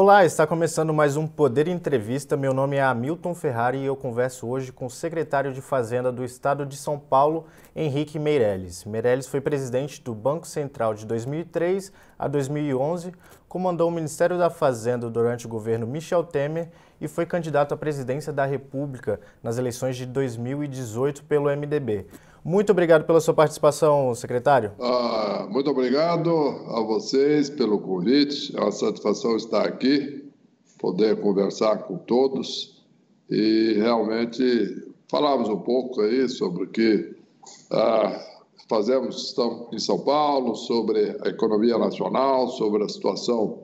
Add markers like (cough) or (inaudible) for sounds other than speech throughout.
Olá, está começando mais um Poder Entrevista. Meu nome é Hamilton Ferrari e eu converso hoje com o secretário de Fazenda do Estado de São Paulo, Henrique Meirelles. Meirelles foi presidente do Banco Central de 2003 a 2011, comandou o Ministério da Fazenda durante o governo Michel Temer e foi candidato à presidência da República nas eleições de 2018 pelo MDB. Muito obrigado pela sua participação, secretário. Ah, muito obrigado a vocês pelo convite. É uma satisfação estar aqui, poder conversar com todos e realmente falarmos um pouco aí sobre o que ah, fazemos em São Paulo, sobre a economia nacional, sobre a situação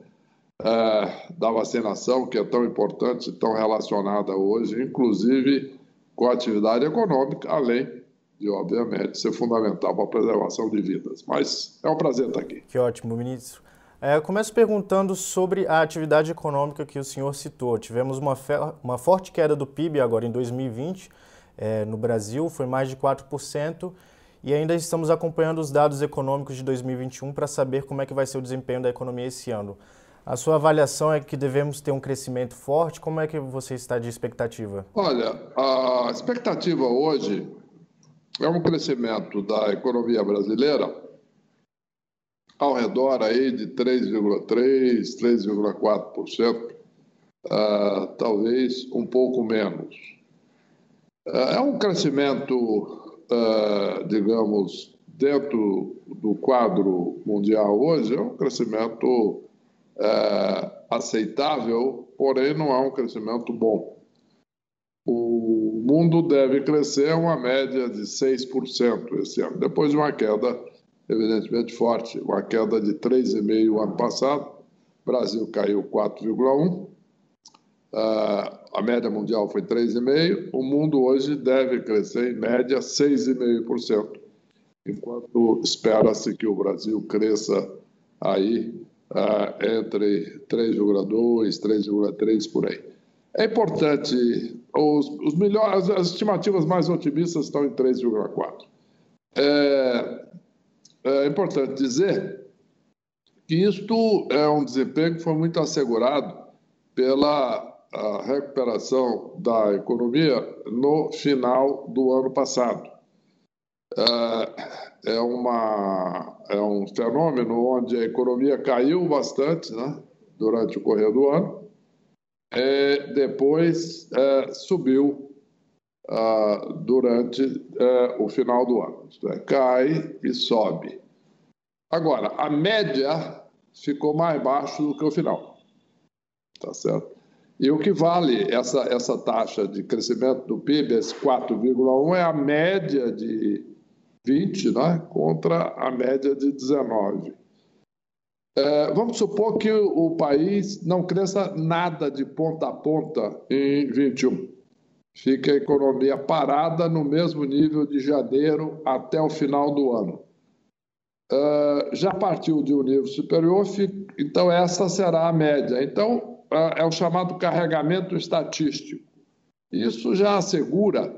ah, da vacinação, que é tão importante, tão relacionada hoje, inclusive com a atividade econômica, além e, obviamente, ser fundamental para a preservação de vidas. Mas é um prazer estar aqui. Que ótimo, ministro. É, começo perguntando sobre a atividade econômica que o senhor citou. Tivemos uma, uma forte queda do PIB agora em 2020 é, no Brasil, foi mais de 4%, e ainda estamos acompanhando os dados econômicos de 2021 para saber como é que vai ser o desempenho da economia esse ano. A sua avaliação é que devemos ter um crescimento forte? Como é que você está de expectativa? Olha, a expectativa hoje é um crescimento da economia brasileira ao redor aí de 3,3%, 3,4%, uh, talvez um pouco menos. Uh, é um crescimento, uh, digamos, dentro do quadro mundial hoje, é um crescimento aceitável, porém não é um crescimento bom o mundo deve crescer uma média de 6% esse ano, depois de uma queda evidentemente forte, uma queda de 3,5% no ano passado, o Brasil caiu 4,1%, ah, a média mundial foi 3,5%, o mundo hoje deve crescer em média 6,5%, enquanto espera-se que o Brasil cresça aí uh, entre 3,2%, 3,3% por aí. É importante, os, os melhores, as estimativas mais otimistas estão em 3,4. É, é importante dizer que isto é um desempenho que foi muito assegurado pela recuperação da economia no final do ano passado. É, é, uma, é um fenômeno onde a economia caiu bastante né, durante o correr do ano, é, depois é, subiu ah, durante é, o final do ano. É, cai e sobe. Agora, a média ficou mais baixo do que o final. Tá certo? E o que vale essa, essa taxa de crescimento do PIB, esse 4,1, é a média de 20 né, contra a média de 19. É, vamos supor que o país não cresça nada de ponta a ponta em 21. Fica a economia parada no mesmo nível de janeiro até o final do ano. É, já partiu de um nível superior, então essa será a média. Então, é, é o chamado carregamento estatístico. Isso já assegura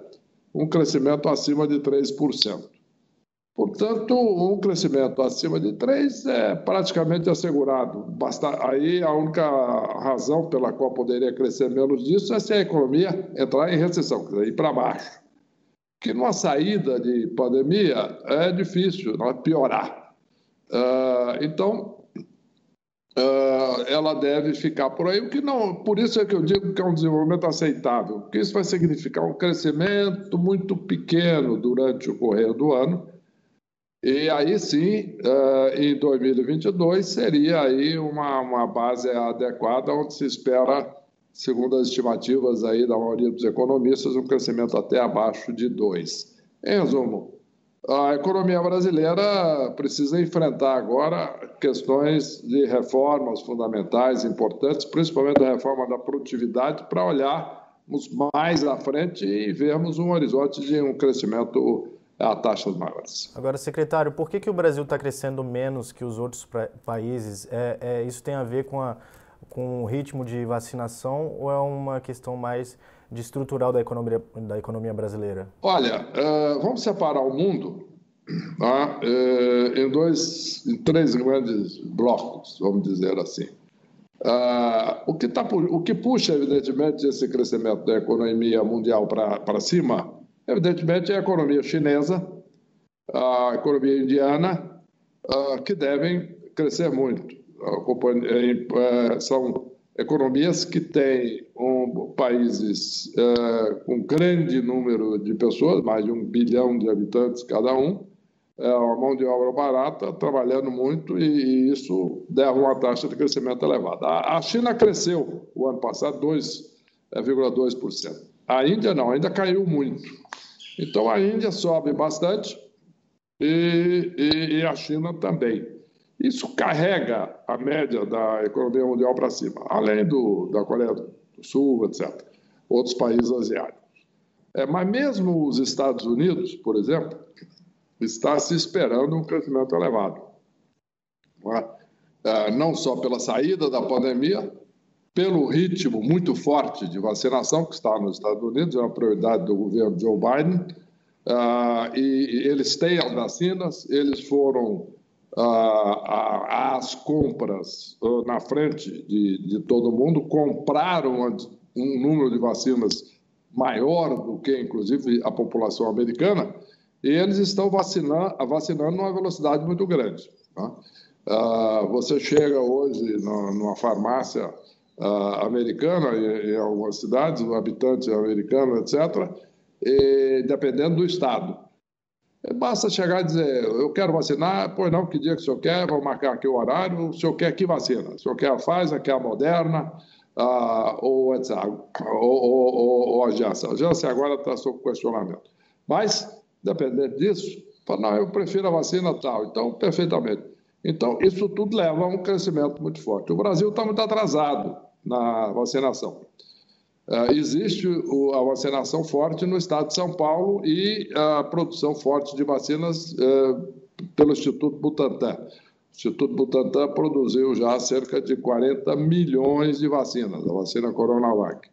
um crescimento acima de 3%. Portanto, um crescimento acima de 3 é praticamente assegurado. Basta, aí a única razão pela qual poderia crescer menos disso é se a economia entrar em recessão, quer dizer, ir para baixo. Que numa saída de pandemia é difícil não é? piorar. Uh, então, uh, ela deve ficar por aí, que não, por isso é que eu digo que é um desenvolvimento aceitável, porque isso vai significar um crescimento muito pequeno durante o correr do ano e aí sim, uh, em 2022, seria aí uma, uma base adequada, onde se espera, segundo as estimativas aí da maioria dos economistas, um crescimento até abaixo de 2. Em resumo, a economia brasileira precisa enfrentar agora questões de reformas fundamentais importantes, principalmente a reforma da produtividade, para olharmos mais à frente e vermos um horizonte de um crescimento a taxas maiores. Agora, secretário, por que, que o Brasil está crescendo menos que os outros países? É, é, isso tem a ver com, a, com o ritmo de vacinação ou é uma questão mais de estrutural da economia, da economia brasileira? Olha, uh, vamos separar o mundo uh, em dois, em três grandes blocos, vamos dizer assim. Uh, o, que tá, o que puxa, evidentemente, esse crescimento da economia mundial para cima, evidentemente, é a economia chinesa, a economia indiana, uh, que devem crescer muito. Uh, são economias que têm um, países com grande número de pessoas, mais de um bilhão de habitantes cada um, é uma mão de obra barata, trabalhando muito, e, isso deva uma taxa de crescimento elevada. A China cresceu o ano passado 2,2%. A Índia não, ainda caiu muito. Então a Índia sobe bastante e, e, e a China também. Isso carrega a média da economia mundial para cima, além do, da Coreia do Sul, etc., outros países asiáticos. É, mas mesmo os Estados Unidos, por exemplo, está se esperando um crescimento elevado. Não, é? É, não só pela saída da pandemia, pelo ritmo muito forte de vacinação que está nos Estados Unidos, é uma prioridade do governo Joe Biden, uh, e, eles têm as vacinas, eles foram às compras uh, na frente de, de, todo mundo, compraram um número de vacinas maior do que, inclusive, a população americana, e eles estão vacinando, vacinando numa velocidade muito grande. Uh, você chega hoje numa farmácia uh, americana, em, em, algumas cidades, um habitante americano, etc., e, dependendo do estado. Basta chegar e dizer, eu quero vacinar, pois não, que dia que o senhor quer, vou marcar aqui o horário, o senhor quer que vacina? O senhor quer a Pfizer, quer a Moderna, uh, ou, etc., ou, ou, ou, ou a Janssen. A Janssen agora está sob questionamento. Mas dependente disso, fala, não, eu prefiro a vacina tal. Então, perfeitamente. Então, isso tudo leva a um crescimento muito forte. O Brasil está muito atrasado na vacinação. Uh, existe o, a vacinação forte no estado de São Paulo e a produção forte de vacinas uh, pelo Instituto Butantan. O Instituto Butantan produziu já cerca de 40 milhões de vacinas, a vacina Coronavac.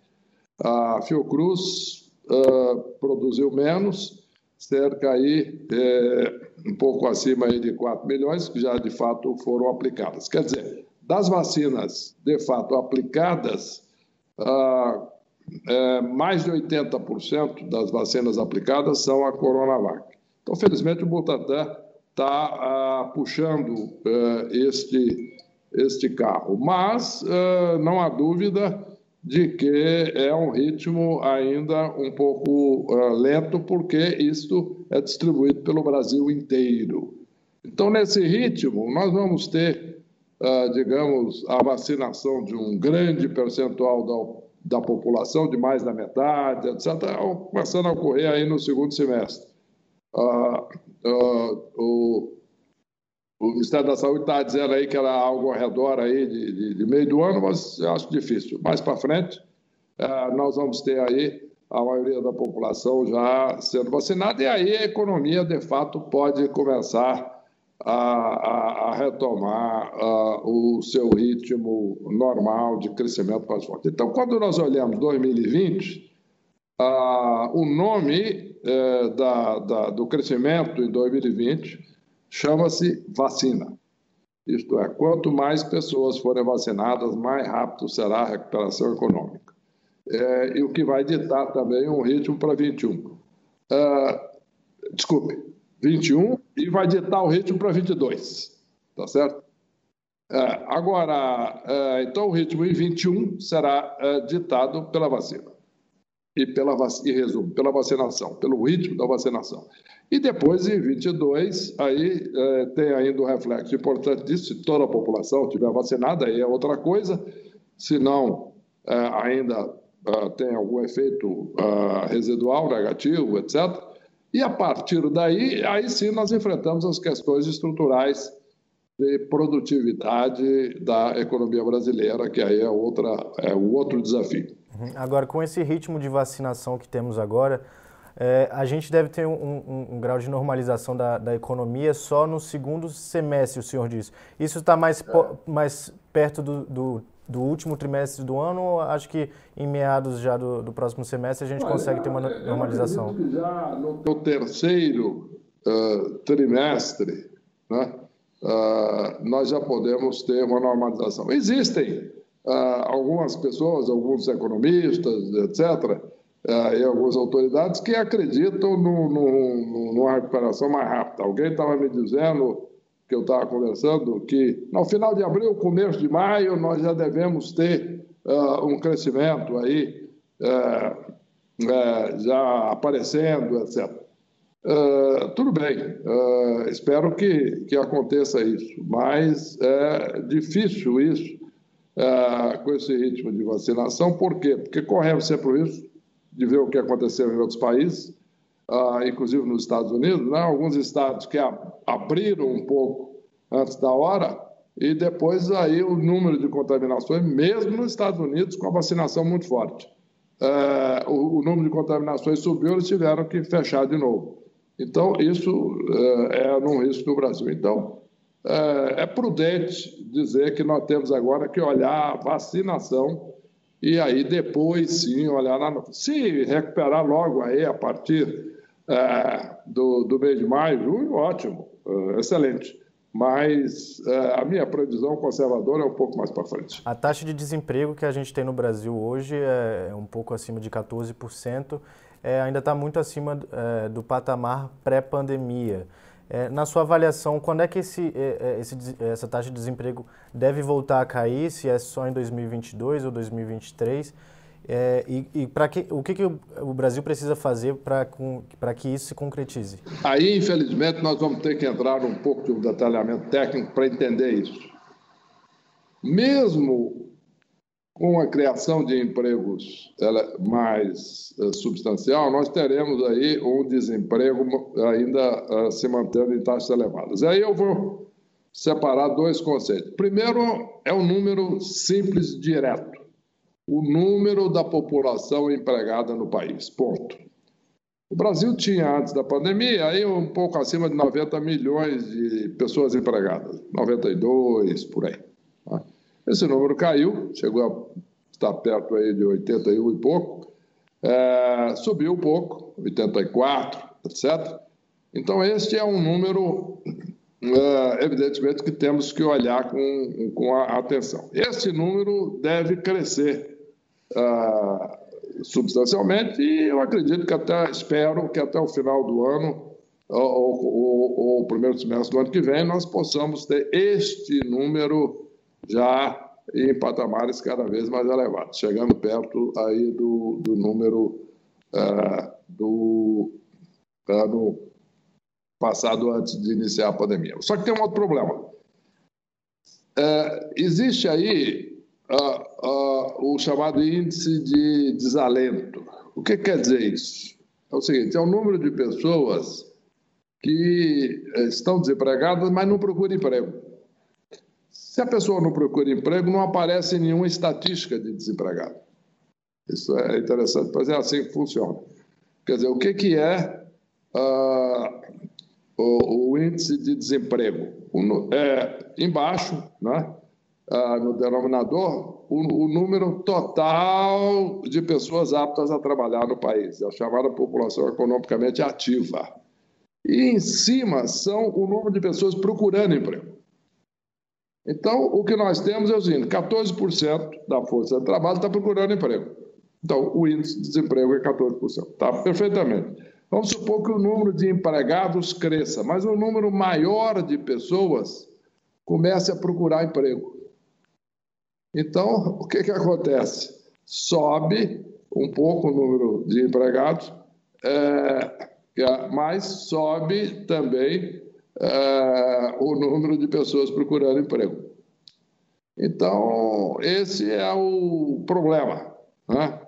A Fiocruz uh, produziu menos, cerca aí, é, um pouco acima aí de 4 milhões, que já de fato foram aplicadas. Quer dizer, das vacinas de fato aplicadas, ah, é, mais de 80% das vacinas aplicadas são a Coronavac. Então, felizmente, o Butantan está ah, puxando ah, este, este carro. Mas ah, não há dúvida de que é um ritmo ainda um pouco uh, lento, porque isto é distribuído pelo Brasil inteiro. Então, nesse ritmo, nós vamos ter, digamos, a vacinação de um grande percentual da, da população, de mais da metade, etc., começando a ocorrer aí no segundo semestre. Uh, o, o Ministério da Saúde está dizendo aí que era algo ao redor aí de, de, de meio do ano, mas acho difícil. Mais para frente, é, nós vamos ter aí a maioria da população já sendo vacinada e aí a economia, de fato, pode começar a, a, a retomar a, o seu ritmo normal de crescimento mais forte. Então, quando nós olhamos 2020, o nome é, da, da, do crescimento em 2020 chama-se vacina. Isto é, quanto mais pessoas forem vacinadas, mais rápido será a recuperação econômica. É, e o que vai ditar também um ritmo para 21. É, desculpe, 21 e vai ditar o ritmo para 22. Tá certo? É, agora, é, então o ritmo em 21 será é, ditado pela vacina. E, pela, e resumo, pela vacinação, pelo ritmo da vacinação. E depois, em 22, aí é, tem ainda um reflexo importante disso, se toda a população estiver vacinada, aí é outra coisa, se não, é, ainda é, tem algum efeito residual, negativo, etc. E a partir daí, aí sim nós enfrentamos as questões estruturais de produtividade da economia brasileira, que aí é, outra, é um outro desafio. Uhum. Agora, com esse ritmo de vacinação que temos agora, é, a gente deve ter um, um, um grau de normalização da, da, economia só no segundo semestre, o senhor disse. Isso está mais, é. mais perto do, do, do, último trimestre do ano ou acho que em meados já do, do próximo semestre a gente Olha, consegue ter uma normalização? Eu já no, no terceiro uh, trimestre, né, uh, nós já podemos ter uma normalização. Existem ah, algumas pessoas, alguns economistas, etc., e algumas autoridades que acreditam no, no, numa recuperação mais rápida. Alguém estava me dizendo, que eu estava conversando, que no final de abril, começo de maio, nós já devemos ter uh, um crescimento aí, uh, uh, já aparecendo, etc. tudo bem, espero que, que aconteça isso, mas é difícil isso com esse ritmo de vacinação, por quê? Porque corremos sempre o risco de ver o que aconteceu em outros países, uh, inclusive nos Estados Unidos, né? alguns estados que abriram um pouco antes da hora, e depois aí o número de contaminações, mesmo nos Estados Unidos, com a vacinação muito forte. Uh, o, o, número de contaminações subiu, eles tiveram que fechar de novo. Então, isso uh, é num risco no Brasil. Então, uh, é prudente dizer que nós temos agora que olhar a vacinação e aí depois sim olhar lá. Se recuperar logo aí a partir é, do, do mês de maio, junho, ótimo, é, excelente. Mas é, a minha previsão conservadora é um pouco mais para frente. A taxa de desemprego que a gente tem no Brasil hoje é, um pouco acima de 14%, é, ainda está muito acima é, do patamar pré-pandemia. É, na sua avaliação, quando é que esse, esse, essa taxa de desemprego deve voltar a cair? Se é só em 2022 ou 2023? É, e e para que, o que, que o Brasil precisa fazer para que isso se concretize? Aí, infelizmente, nós vamos ter que entrar um pouco de um detalhamento técnico para entender isso. Mesmo com a criação de empregos mais uh, substancial, nós teremos aí um desemprego ainda uh, se mantendo em taxas elevadas. Aí eu vou separar dois conceitos. Primeiro é o número simples direto o número da população empregada no país. Ponto. O Brasil tinha, antes da pandemia, aí um pouco acima de 90 milhões de pessoas empregadas, 92, por aí. Tá? Esse número caiu, chegou a estar perto aí de 81 e pouco, é, subiu um pouco, 84, etc. Então, este é um número, é, evidentemente, que temos que olhar com, com atenção. Esse número deve crescer ah, substancialmente e eu acredito que até, espero que até o final do ano ou, o primeiro semestre do ano que vem nós possamos ter este número já em patamares cada vez mais elevados, chegando perto aí do, do número ah, do ano passado antes de iniciar a pandemia. Só que tem um outro problema. É, existe aí uh, uh, o chamado índice de desalento. O que quer dizer isso? É o seguinte: é o número de pessoas que eh, estão desempregadas, mas não procuram emprego. Se a pessoa não procura emprego, não aparece nenhuma estatística de desempregado. Isso é interessante, mas é assim que funciona. Quer dizer, o que, que é uh, o, o, índice de desemprego? é, embaixo, né? ah, no denominador o, o, número total de pessoas aptas a trabalhar no país, é a chamada população economicamente ativa. E em cima são o número de pessoas procurando emprego. Então, o que nós temos é o seguinte: 14% da força de trabalho está procurando emprego. Então, o índice de desemprego é 14%. Está perfeitamente. Vamos supor que o número de empregados cresça, mas o número maior de pessoas comece a procurar emprego. Então, o que, que acontece? Sobe um pouco o número de empregados, é, mas sobe também é, o número de pessoas procurando emprego. Então, esse é o problema, né?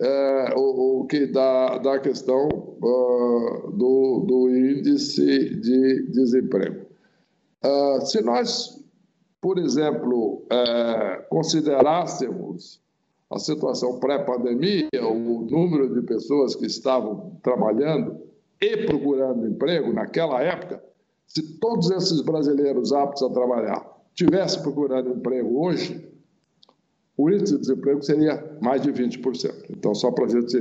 É, o, o, que dá, dá a questão uh, do, do índice de desemprego. Uh, se nós por exemplo, é, considerássemos a situação pré-pandemia, o número de pessoas que estavam trabalhando e procurando emprego naquela época, se todos esses brasileiros aptos a trabalhar tivessem procurando emprego hoje, o índice de desemprego seria mais de 20%. Então, só para a gente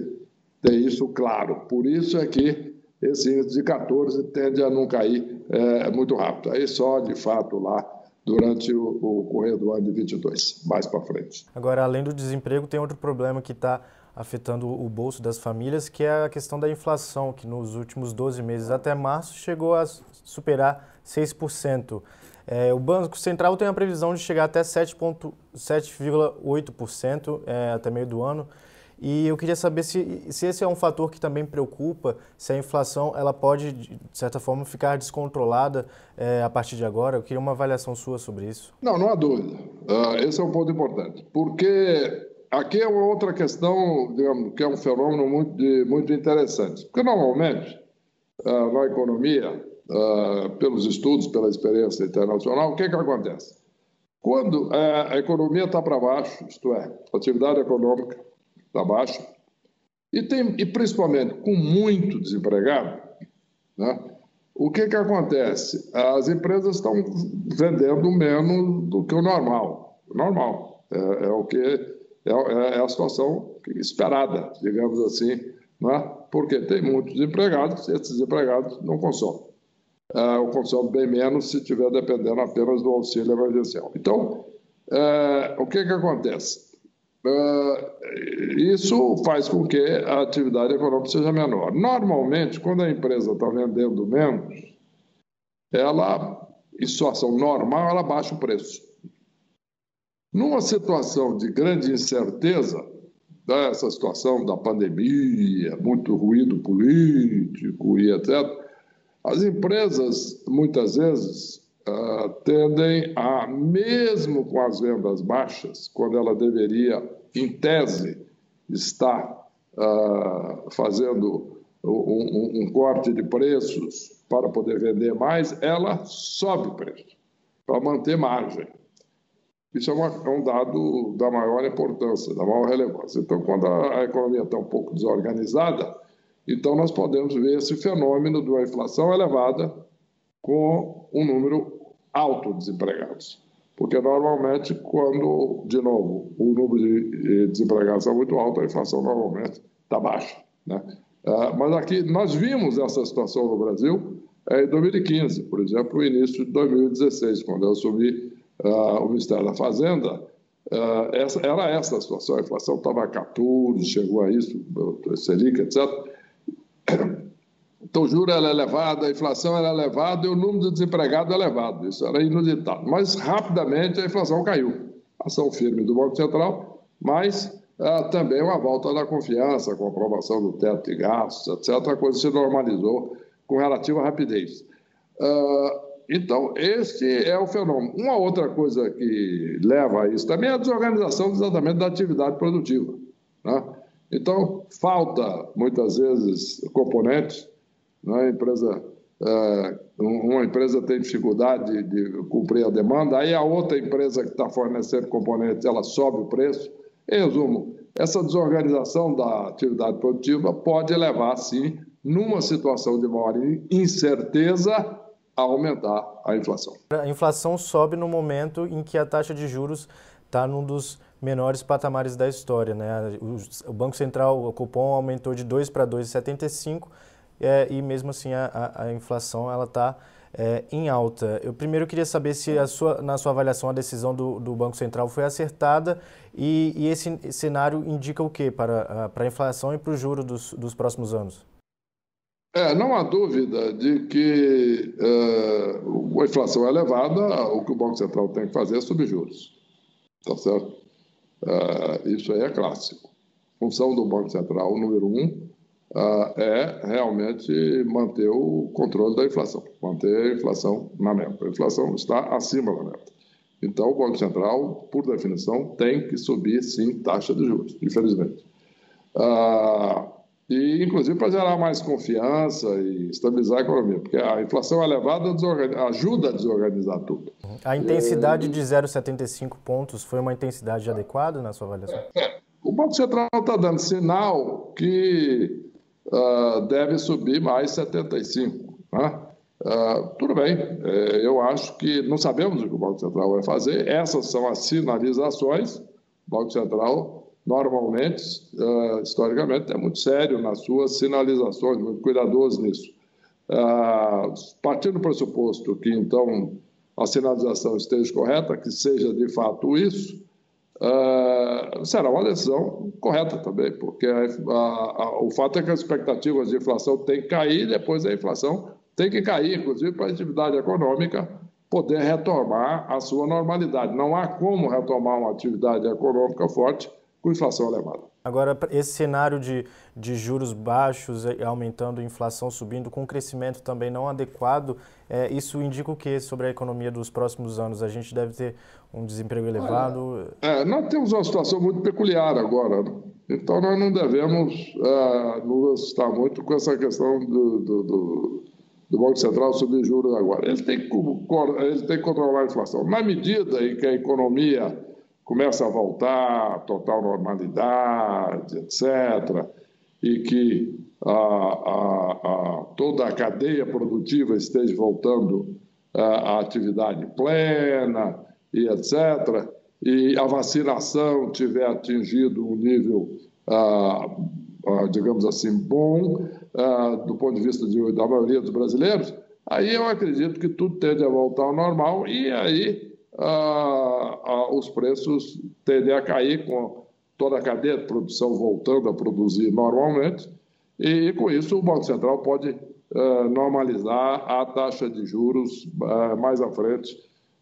ter isso claro. Por isso é que esse índice de 14 tende a não cair é, muito rápido. Aí só, de fato, lá durante o, o correr do ano de 22, mais para frente. Agora, além do desemprego, tem outro problema que está afetando o bolso das famílias, que é a questão da inflação, que nos últimos 12 meses até março chegou a superar 6%. É, o Banco Central tem a previsão de chegar até 7,8% é, até meio do ano. E eu queria saber se, se esse é um fator que também preocupa, se a inflação ela pode, de certa forma, ficar descontrolada é, a partir de agora. Eu queria uma avaliação sua sobre isso. Não, não há dúvida. Uh, esse é um ponto importante. Porque aqui é uma outra questão, digamos, que é um fenômeno muito, muito interessante. Porque, normalmente, uh, na economia, uh, pelos estudos, pela experiência internacional, o que, que acontece? Quando a economia está para baixo, isto é, a atividade econômica está baixa, e, tem, e principalmente com muito desempregado, né, o que, que acontece? As empresas estão vendendo menos do que o normal. Normal. É, é o que é, é, a situação esperada, digamos assim, né? porque tem muitos empregados e esses empregados não consomem. É, ou consomem bem menos se estiver dependendo apenas do auxílio emergencial. Então, é, o que, que acontece? Uh, isso faz com que a atividade econômica seja menor. Normalmente, quando a empresa está vendendo menos, ela, em situação normal, ela baixa o preço. Numa situação de grande incerteza, dessa situação da pandemia, muito ruído político e etc., as empresas, muitas vezes, uh, tendem a, mesmo com as vendas baixas, quando ela deveria, em tese, estar uh, fazendo um, um, um, corte de preços para poder vender mais, ela sobe o preço para manter margem. Isso é, uma, é, um dado da maior importância, da maior relevância. Então, quando a, a economia está um pouco desorganizada, então nós podemos ver esse fenômeno de uma inflação elevada com um número alto de desempregados. Porque normalmente, quando, de novo, o número de desempregados é muito alto, a inflação normalmente está baixa. Né? Ah, mas aqui, nós vimos essa situação no Brasil em 2015, por exemplo, no início de 2016, quando eu assumi uh, o Ministério da Fazenda, essa, era essa a situação, a inflação estava a 14, chegou a isso, Selic, etc. Então, o juro era elevado, a inflação era elevada e o número de desempregados elevado. Isso era inusitado. Mas, rapidamente, a inflação caiu. Ação firme do Banco Central, mas ah, também uma volta da confiança, com a aprovação do teto de gastos, etc. A coisa se normalizou com relativa rapidez. Ah, então, este é o fenômeno. Uma outra coisa que leva a isso também é a desorganização exatamente da atividade produtiva. Né? Então, falta, muitas vezes, componentes né? empresa, é, uma empresa tem dificuldade de cumprir a demanda, aí a outra empresa que está fornecendo componentes, ela sobe o preço. Em resumo, essa desorganização da atividade produtiva pode levar, sim, numa situação de maior incerteza, a aumentar a inflação. A inflação sobe no momento em que a taxa de juros está num dos menores patamares da história. Né? O Banco Central, o cupom, aumentou de 2 para 2,75 é, e mesmo assim a, a inflação ela está é, em alta. Eu primeiro queria saber se a sua, na sua avaliação a decisão do, do Banco Central foi acertada e, e esse cenário indica o que para, para a inflação e para o juro dos, dos próximos anos? É, não há dúvida de que uh, a inflação é elevada, o que o Banco Central tem que fazer é subir juros. Tá certo? Uh, isso aí é clássico. Função do Banco Central, número um, uh, é realmente manter o controle da inflação, manter a inflação na meta. A inflação está acima da meta. Então, o Banco Central, por definição, tem que subir, sim, taxa de juros, infelizmente. Uh, e, inclusive, para gerar mais confiança e estabilizar a economia, porque a inflação elevada ajuda a desorganizar tudo. A intensidade de 0,75 pontos foi uma intensidade adequada na sua avaliação? É, é. O Banco Central está dando sinal que uh, deve subir mais 75. Né? Uh, tudo bem, é, eu acho que não sabemos o que o Banco Central vai fazer, essas são as sinalizações. O Banco Central, normalmente, uh, historicamente, é muito sério nas suas sinalizações, muito cuidadoso nisso. Uh, partindo do pressuposto que, então, a sinalização esteja correta, que seja de fato isso, uh, será uma decisão correta também, porque a, a, a, o fato é que as expectativas de inflação têm que cair, depois a inflação tem que cair, inclusive para a atividade econômica poder retomar a sua normalidade. Não há como retomar uma atividade econômica forte com inflação elevada. Agora, esse cenário de, de juros baixos aumentando, inflação subindo, com crescimento também não adequado, é, isso indica o que sobre a economia dos próximos anos? A gente deve ter um desemprego elevado? É, é, nós temos uma situação muito peculiar agora, então nós não devemos é, nos assustar muito com essa questão do, do, do, do Banco Central subir juros agora. Ele tem, que, ele tem que controlar a inflação. Na medida em que a economia começa a voltar à total normalidade, etc., e que a, a, a, toda a cadeia produtiva esteja voltando à atividade plena, e etc., e a vacinação tiver atingido um nível, ah, ah, digamos assim, bom, do ponto de vista de, da maioria dos brasileiros, aí eu acredito que tudo tende a voltar ao normal e aí ah, ah, os preços tendem a cair com toda a cadeia de produção voltando a produzir normalmente, e com isso o Banco Central pode ah, normalizar a taxa de juros mais à frente.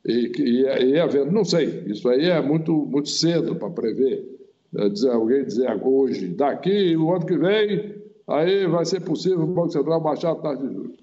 E, e, e havendo, não sei, isso aí é muito, muito cedo para prever. É dizer, alguém dizer hoje, daqui, o ano que vem, aí vai ser possível o Banco Central baixar a taxa de juros.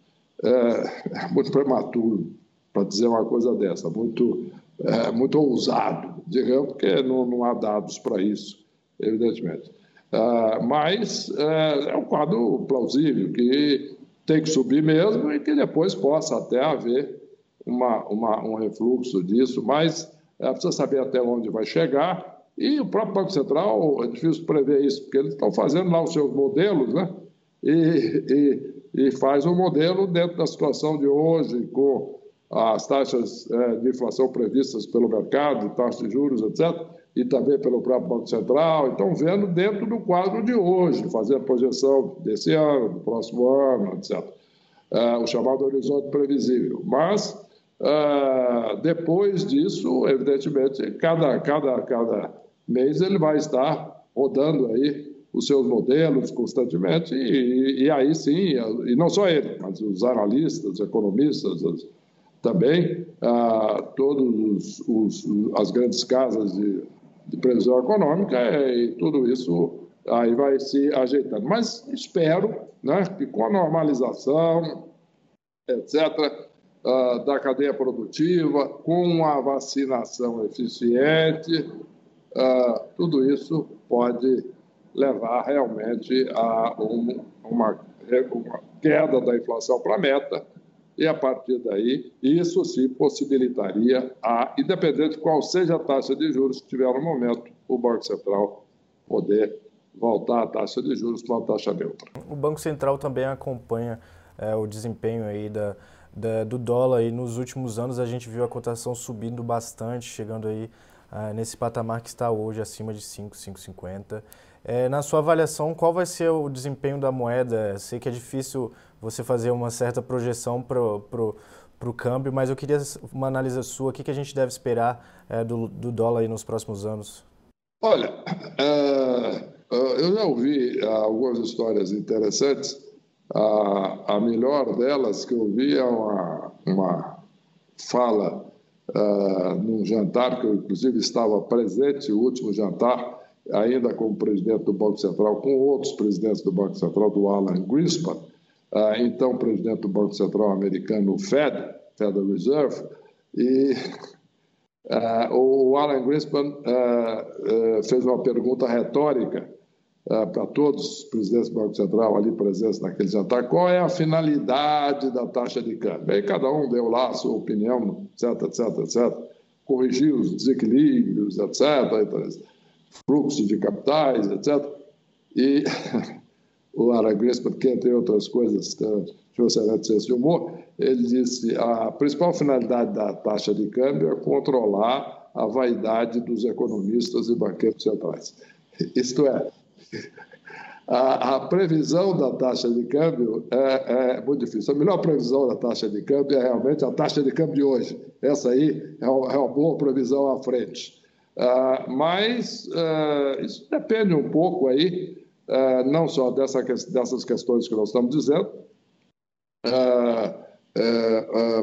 É, (laughs) é muito prematuro para dizer uma coisa dessa, muito, é, muito ousado, digamos, porque não, não há dados para isso, evidentemente. É, mas é, é um quadro plausível, que tem que subir mesmo e que depois possa até haver uma, uma, um refluxo disso, mas é, precisa saber até onde vai chegar. E o próprio Banco Central, é difícil prever isso, porque eles estão fazendo lá os seus modelos, né? E, e, e faz um modelo dentro da situação de hoje, com as taxas é, de inflação previstas pelo mercado, taxas de juros, etc., e também pelo próprio Banco Central. Então, vendo dentro do quadro de hoje, fazer a projeção desse ano, do próximo ano, etc. É, o chamado horizonte previsível. Mas, é, depois disso, evidentemente, cada, cada, cada mês ele vai estar rodando aí os seus modelos constantemente, e, e aí sim, e não só ele, mas os analistas, os economistas, também ah, os, as grandes casas de, de previsão econômica e tudo isso aí vai se ajeitando. Mas espero né, que com a normalização, etc., ah, da cadeia produtiva, com a vacinação eficiente, ah, tudo isso pode levar realmente a um, uma, uma queda da inflação para a meta e a partir daí, isso sim possibilitaria, a, independente de qual seja a taxa de juros que tiver no momento, o Banco Central poder voltar à taxa de juros para uma taxa neutra. O Banco Central também acompanha é, o desempenho aí da, da, do dólar e nos últimos anos a gente viu a cotação subindo bastante, chegando aí ah, nesse patamar que está hoje acima de 5, 5,50. É, na sua avaliação, qual vai ser o desempenho da moeda? Sei que é difícil você fazer uma certa projeção para o câmbio, mas eu queria uma análise sua. O que, que a gente deve esperar é, do, do dólar aí nos próximos anos? Olha, é, eu já ouvi algumas histórias interessantes. A, a melhor delas que eu vi é uma, uma fala uh, num jantar, que eu inclusive estava presente, o último jantar, ainda como presidente do Banco Central, com outros presidentes do Banco Central, do Alan Greenspan, uh, então presidente do Banco Central americano, Fed, Federal Reserve, e uh, (laughs) o Alan Greenspan fez uma pergunta retórica para todos os presidentes do Banco Central ali presentes naquele jantar, qual é a finalidade da taxa de câmbio? Aí cada um deu lá a sua opinião, etc, etc, etc, corrigiu os desequilíbrios, etc, fluxo de capitais, etc. E (laughs) o Lara Grisman, que entre outras coisas, tinha um certo senso de humor, ele disse a principal finalidade da taxa de câmbio é controlar a vaidade dos economistas e banqueiros centrais. Isto é, a, a, previsão da taxa de câmbio é, é, muito difícil. A melhor previsão da taxa de câmbio é realmente a taxa de câmbio de hoje. Essa aí é uma, é uma boa previsão à frente. Uh, mas uh, isso depende um pouco aí, uh, não só dessa, dessas questões que nós estamos dizendo,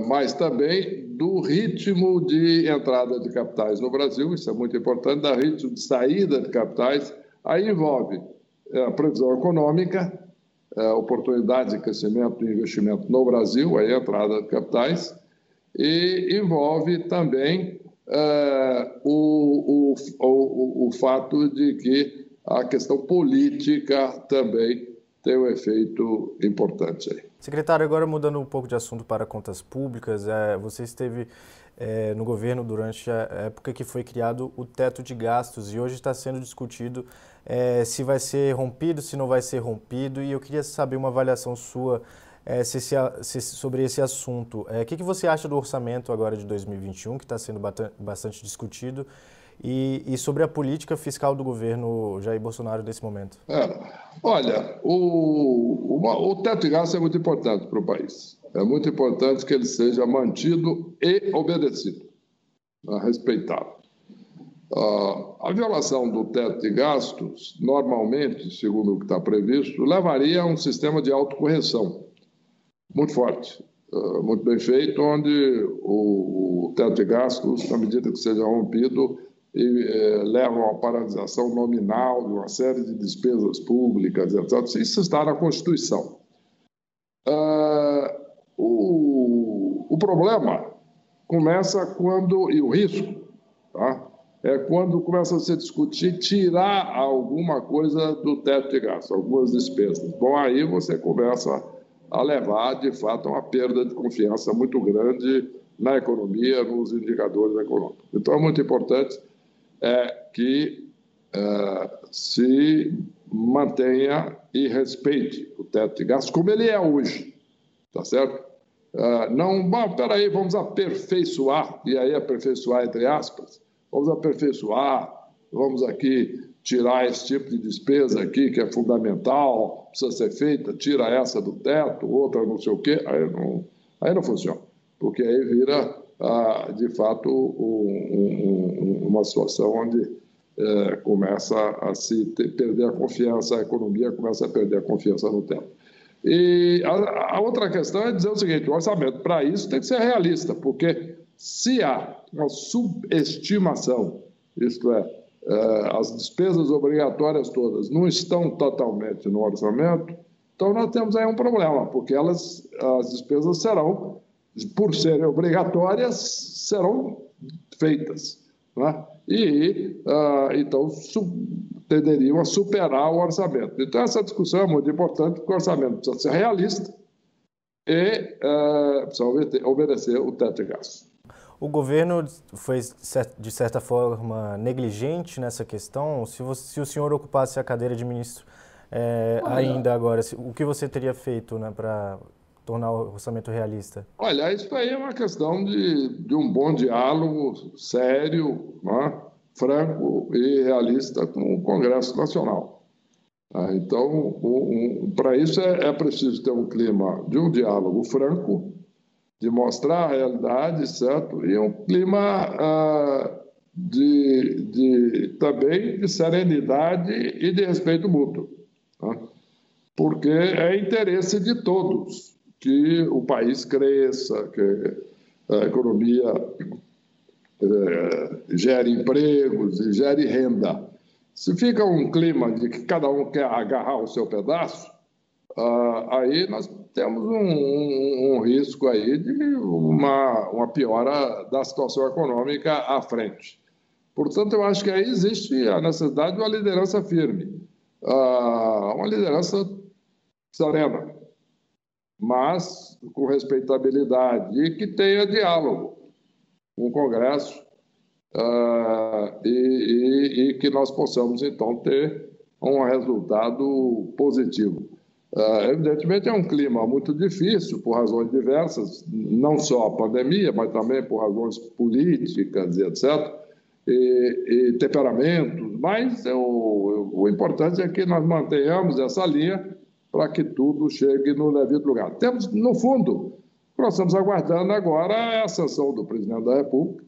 mas também do ritmo de entrada de capitais no Brasil, isso é muito importante, da ritmo de saída de capitais, aí envolve é, a previsão econômica, a é, oportunidade de crescimento e investimento no Brasil, a entrada de capitais, e envolve também o, o, o, o fato de que a questão política também tem um efeito importante aí. Secretário, agora mudando um pouco de assunto para contas públicas, é, você esteve é, no governo durante a época que foi criado o teto de gastos e hoje está sendo discutido é, se vai ser rompido, se não vai ser rompido, e eu queria saber uma avaliação sua é, se, se, se, sobre esse assunto. O é, que, que você acha do orçamento agora de 2021, que está sendo bastante discutido, e, e, sobre a política fiscal do governo Jair Bolsonaro nesse momento? É, olha, o, o, o teto de gastos é muito importante para o país. É muito importante que ele seja mantido e obedecido, né, respeitado. A violação do teto de gastos, normalmente, segundo o que está previsto, levaria a um sistema de autocorreção muito forte, ah, muito bem feito, onde o teto de gastos, na medida que seja rompido, eh, leva a uma paralisação nominal de uma série de despesas públicas, etc. Isso está na Constituição. Ah, o problema começa quando, e o risco, tá? é quando começa a se discutir tirar alguma coisa do teto de gasto, algumas despesas. Bom, aí você começa a levar, de fato, a uma perda de confiança muito grande na economia, nos indicadores econômicos. Então, é muito importante é, que é, se mantenha e respeite o teto de gastos como ele é hoje, tá certo? É, não, bom, peraí, vamos aperfeiçoar, e aí aperfeiçoar entre aspas, vamos aperfeiçoar, vamos aqui tirar esse tipo de despesa aqui que é fundamental, precisa ser feita, tira essa do teto, outra não sei o quê, aí não, aí não funciona, porque aí vira, de fato, um, um, uma situação onde é, começa a se perder a confiança, a economia começa a perder a confiança no teto. E a, a outra questão é dizer o seguinte: o orçamento para isso tem que ser realista, porque se há uma subestimação, isto é, é, as despesas obrigatórias todas não estão totalmente no orçamento, então nós temos aí um problema, porque elas, as despesas serão, por serem obrigatórias, serão feitas. Né? E, uh, então, tenderiam a superar o orçamento. Então, essa discussão é muito importante, porque o orçamento precisa ser realista e uh, precisa obedecer o teto de gastos. O governo foi, de certa forma, negligente nessa questão? Se, você, se o senhor ocupasse a cadeira de ministro é, ainda agora, o que você teria feito né, para tornar o orçamento realista? Olha, isso aí é uma questão de, de um bom diálogo sério, né, franco e realista com o Congresso Nacional. Ah, então, um, um, para isso é, é preciso ter um clima de um diálogo franco, de mostrar a realidade, certo? E um clima ah, de, de, também de serenidade e de respeito mútuo. Tá? Porque é interesse de todos que o país cresça, que a economia é, gere empregos e gere renda. Se fica um clima de que cada um quer agarrar o seu pedaço, ah, aí nós temos um, um, um, risco aí de uma, uma piora da situação econômica à frente. Portanto, eu acho que aí existe a necessidade de uma liderança firme, uh, uma liderança serena, mas com respeitabilidade e que tenha diálogo com o Congresso uh, e, e, e que nós possamos, então, ter um resultado positivo. Uh, evidentemente é um clima muito difícil por razões diversas, não só a pandemia, mas também por razões políticas e etc. E, e temperamentos, mas eu, eu, o importante é que nós mantenhamos essa linha para que tudo chegue no devido lugar. Temos, no fundo, nós estamos aguardando agora a sanção do presidente da República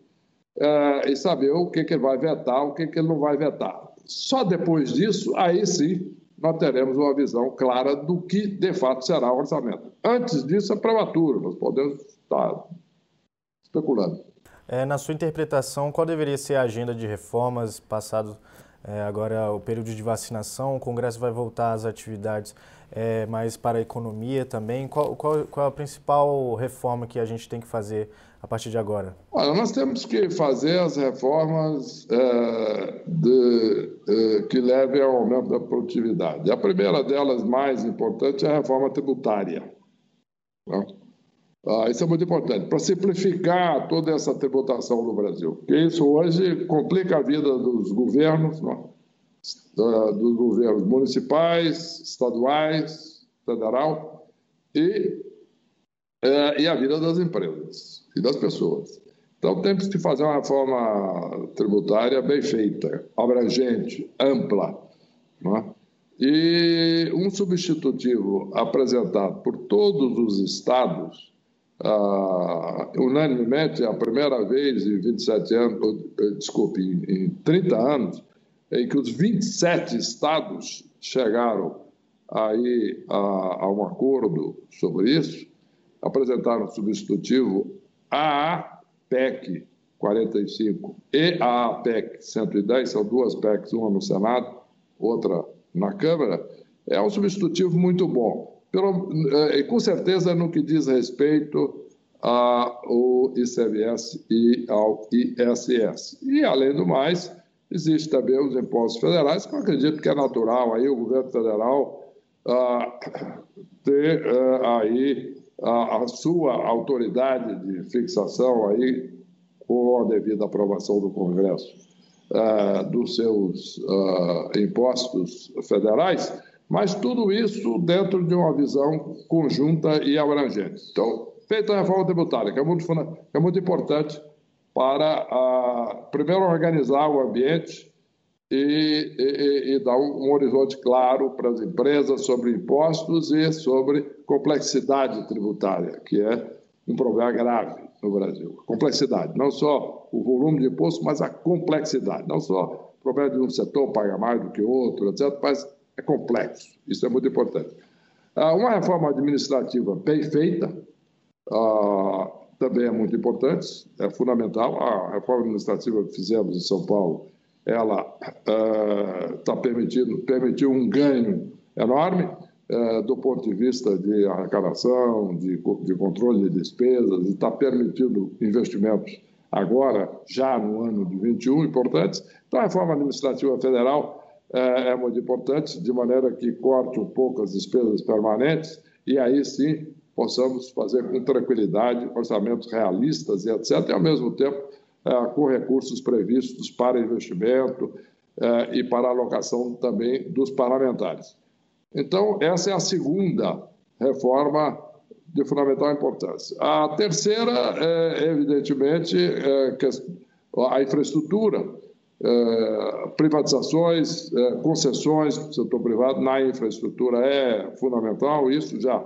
é, e saber o que, que ele vai vetar, o que, que ele não vai vetar. Só depois disso, aí sim, nós teremos uma visão clara do que de fato será o orçamento. Antes disso, é prematuro, nós podemos estar especulando. É, na sua interpretação, qual deveria ser a agenda de reformas passado é, agora o período de vacinação? O Congresso vai voltar às atividades é, mais para a economia também. Qual, qual, qual a principal reforma que a gente tem que fazer a partir de agora? Olha, nós temos que fazer as reformas é, de, é, que levem ao aumento da produtividade. A primeira delas, mais importante, é a reforma tributária. Né? Ah, isso é muito importante, para simplificar toda essa tributação no Brasil. Porque isso hoje complica a vida dos governos, não? dos governos municipais, estaduais, federal e, é, e a vida das empresas e das pessoas. Então, temos que fazer uma reforma tributária bem feita, abrangente, ampla. Não é? E um substitutivo apresentado por todos os estados uh, unanimemente, a primeira vez em 27 anos, desculpe, em 30 anos, em que os 27 estados chegaram aí a, a um acordo sobre isso, apresentaram substitutivo à PEC 45 e à PEC 110, são duas PECs, uma no Senado, outra na Câmara, é um substitutivo muito bom pelo, eh, com certeza no que diz respeito ao ICMS e ao ISS. E, além do mais, existe também os impostos federais, que eu acredito que é natural aí o governo federal ah, ter ah, aí a, a, sua autoridade de fixação aí com a devida aprovação do Congresso ah, dos seus ah, impostos federais, mas tudo isso dentro de uma visão conjunta e abrangente. Então, feita a reforma tributária, que é muito, que é muito importante para, a, primeiro, organizar o ambiente e, e, e dar um, um, horizonte claro para as empresas sobre impostos e sobre complexidade tributária, que é um problema grave no Brasil. Complexidade, não só o volume de imposto, mas a complexidade. Não só o problema de um setor pagar mais do que outro, etc., mas é complexo. Isso é muito importante. Ah, uma reforma administrativa bem feita ah, também é muito importante, é fundamental. A reforma administrativa que fizemos em São Paulo, ela está ah, permitindo, permitiu um ganho enorme do ponto de vista de arrecadação, de, de controle de despesas, e está permitindo investimentos agora, já no ano de 21, importantes. Então, a reforma administrativa federal é, é muito importante, de maneira que corte um pouco as despesas permanentes e aí sim possamos fazer com tranquilidade orçamentos realistas e etc., e ao mesmo tempo é, com recursos previstos para investimento é, e para alocação também dos parlamentares. Então, essa é a segunda reforma de fundamental importância. A terceira é, evidentemente, é, a infraestrutura é, privatizações, é, concessões do setor privado na infraestrutura é fundamental, isso já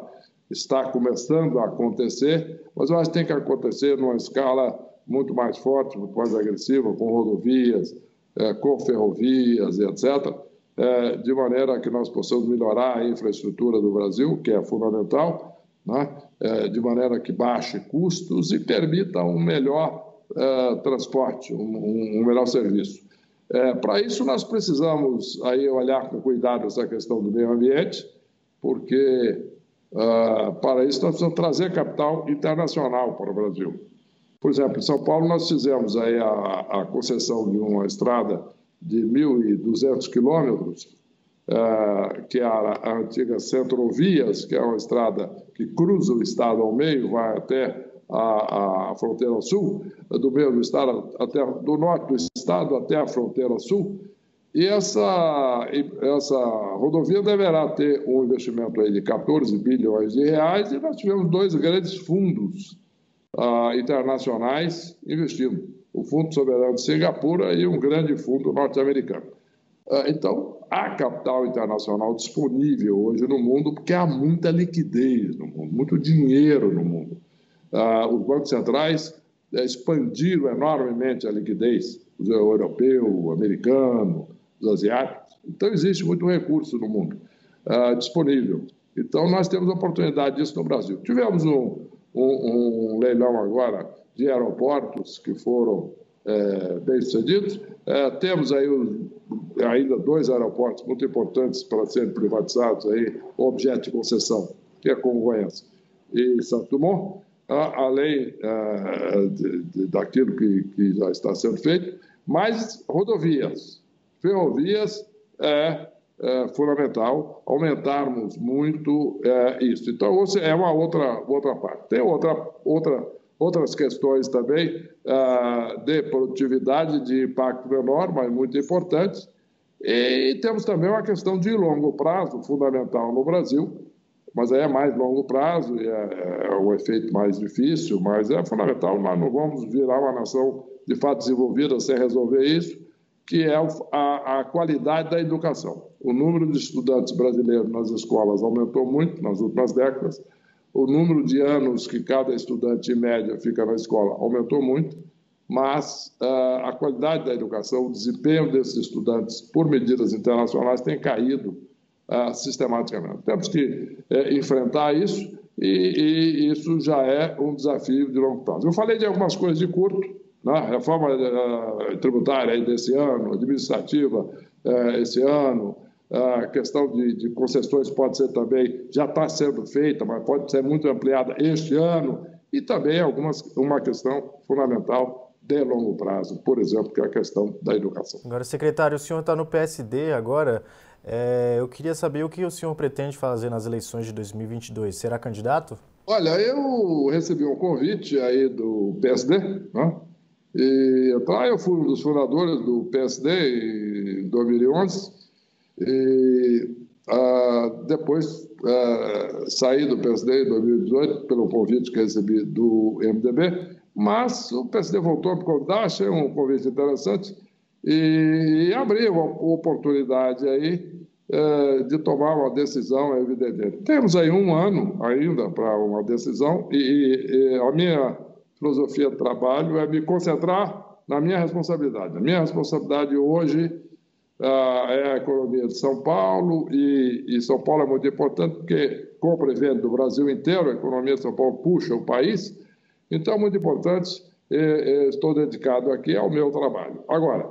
está começando a acontecer, mas eu acho que tem que acontecer numa escala muito mais forte, muito mais agressiva, com rodovias, é, com ferrovias etc., de maneira que nós possamos melhorar a infraestrutura do Brasil, que é fundamental, né? de maneira que baixe custos e permita um melhor transporte, um melhor serviço. É, Para isso, nós precisamos aí olhar com cuidado essa questão do meio ambiente, porque uh, para isso nós precisamos trazer capital internacional para o Brasil. Por exemplo, em São Paulo nós fizemos aí a, a concessão de uma estrada de 1.200 quilômetros, uh, que é a, a antiga Centrovias, que é uma estrada que cruza o estado ao meio, vai até a, a fronteira sul, do meio do estado até do norte do estado até a fronteira sul. E essa, essa rodovia deverá ter um investimento aí de 14 bilhões de reais e nós tivemos dois grandes fundos uh, internacionais investindo. O Fundo Soberano de Singapura e um grande fundo norte-americano. Uh, então, há capital internacional disponível hoje no mundo, porque há muita liquidez no mundo, muito dinheiro no mundo. Ah, os bancos centrais eh, expandiram enormemente a liquidez, o europeu, o americano, os asiáticos. Então, existe muito recurso no mundo ah, disponível. Então, nós temos oportunidade disso no Brasil. Tivemos um, um, um leilão agora de aeroportos que foram é, bem-sucedidos. É, temos aí ainda dois aeroportos muito importantes para serem privatizados, aí, objeto de concessão, que é Congonhas e Santo Dumont, além é, daquilo que, já está sendo feito, mas rodovias, ferrovias é, é fundamental aumentarmos muito é, isso. Então, é uma outra, outra parte. Tem outra, outra outras questões também de produtividade, de impacto menor, mas muito importantes. E temos também uma questão de longo prazo, fundamental no Brasil, mas aí é mais longo prazo, é, é um efeito mais difícil, mas é fundamental, nós não vamos virar uma nação de fato desenvolvida sem resolver isso, que é a, a qualidade da educação. O número de estudantes brasileiros nas escolas aumentou muito nas últimas décadas, o número de anos que cada estudante em média fica na escola aumentou muito, mas uh, a qualidade da educação, o desempenho desses estudantes por medidas internacionais tem caído sistematicamente. Temos que uh, enfrentar isso e, e, isso já é um desafio de longo prazo. Eu falei de algumas coisas de curto, né? reforma uh, tributária desse ano, administrativa esse ano, a questão de, de, concessões pode ser também, já está sendo feita, mas pode ser muito ampliada este ano, e também algumas, uma questão fundamental de longo prazo, por exemplo, que é a questão da educação. Agora, secretário, o senhor está no PSD agora. É, eu queria saber o que o senhor pretende fazer nas eleições de 2022. Será candidato? Olha, eu recebi um convite aí do PSD, né? E, então, eu fui um dos fundadores do PSD em 2011 e ah, depois ah, saí do PSD em 2018 pelo convite que recebi do MDB, mas o PSD voltou a me convidar, achei um convite interessante e, e abri uma oportunidade aí de tomar uma decisão, evidentemente. Temos aí um ano ainda para uma decisão e, e a minha filosofia de trabalho é me concentrar na minha responsabilidade. A minha responsabilidade hoje ah, é a economia de São Paulo, e, e, São Paulo é muito importante porque compra e vende do Brasil inteiro, a economia de São Paulo puxa o país, então é muito importante, e estou dedicado aqui ao meu trabalho. Agora,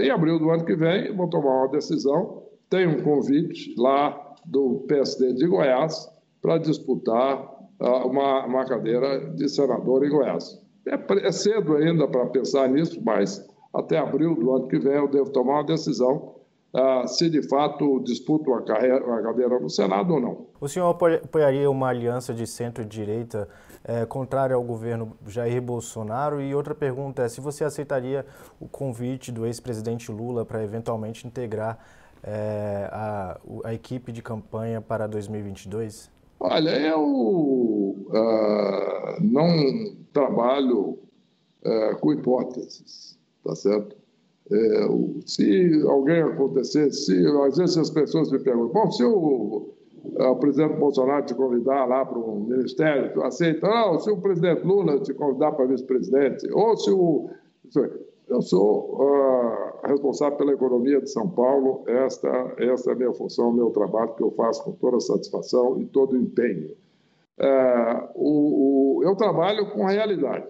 em abril do ano que vem, vou tomar uma decisão, tem um convite lá do PSD de Goiás para disputar ah, uma, uma cadeira de senador em Goiás. É, é cedo ainda para pensar nisso, mas até abril do ano que vem eu devo tomar uma decisão uh, se de fato disputo a, carreira, cadeira no Senado ou não. O senhor apoiaria uma aliança de centro-direita é, contrária ao governo Jair Bolsonaro? E outra pergunta é se você aceitaria o convite do ex-presidente Lula para eventualmente integrar é, a, a, equipe de campanha para 2022? Olha, eu uh, não trabalho uh, com hipóteses tá certo? É, se alguém acontecer, se, às vezes as pessoas me perguntam, bom, se o, o presidente Bolsonaro te convidar lá para um ministério, tu aceita? Não, se o presidente Lula te convidar para vice-presidente, ou se o... Eu sou uh, responsável pela economia de São Paulo, esta, esta é a minha função, meu trabalho, que eu faço com toda satisfação e todo empenho. Uh, o, o, eu trabalho com a realidade.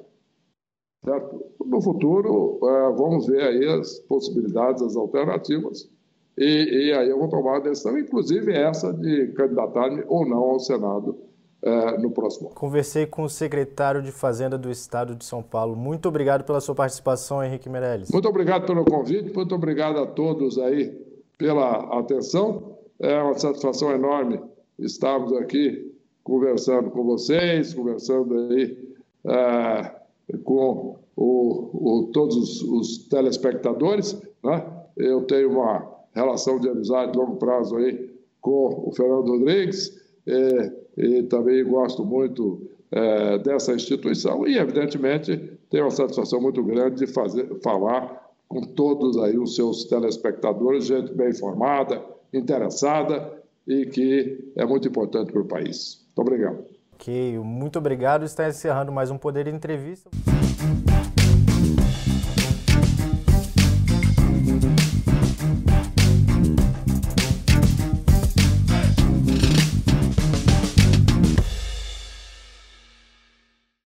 Certo? No futuro, é, vamos ver aí as possibilidades, as alternativas, e, e aí eu vou tomar a decisão, inclusive essa de candidatar-me ou não ao Senado é, no próximo ano. Conversei com o secretário de Fazenda do Estado de São Paulo. Muito obrigado pela sua participação, Henrique Meirelles. Muito obrigado pelo convite, muito obrigado a todos aí pela atenção. É uma satisfação enorme estarmos aqui conversando com vocês, conversando aí. É, com o, o, todos os, os telespectadores. Né? Eu tenho uma relação de amizade de longo prazo aí com o Fernando Rodrigues e, e também gosto muito é, dessa instituição e, evidentemente, tenho uma satisfação muito grande de fazer, falar com todos aí os seus telespectadores, gente bem informada, interessada e que é muito importante para o país. Muito obrigado. Ok, muito obrigado. Está encerrando mais um Poder Entrevista.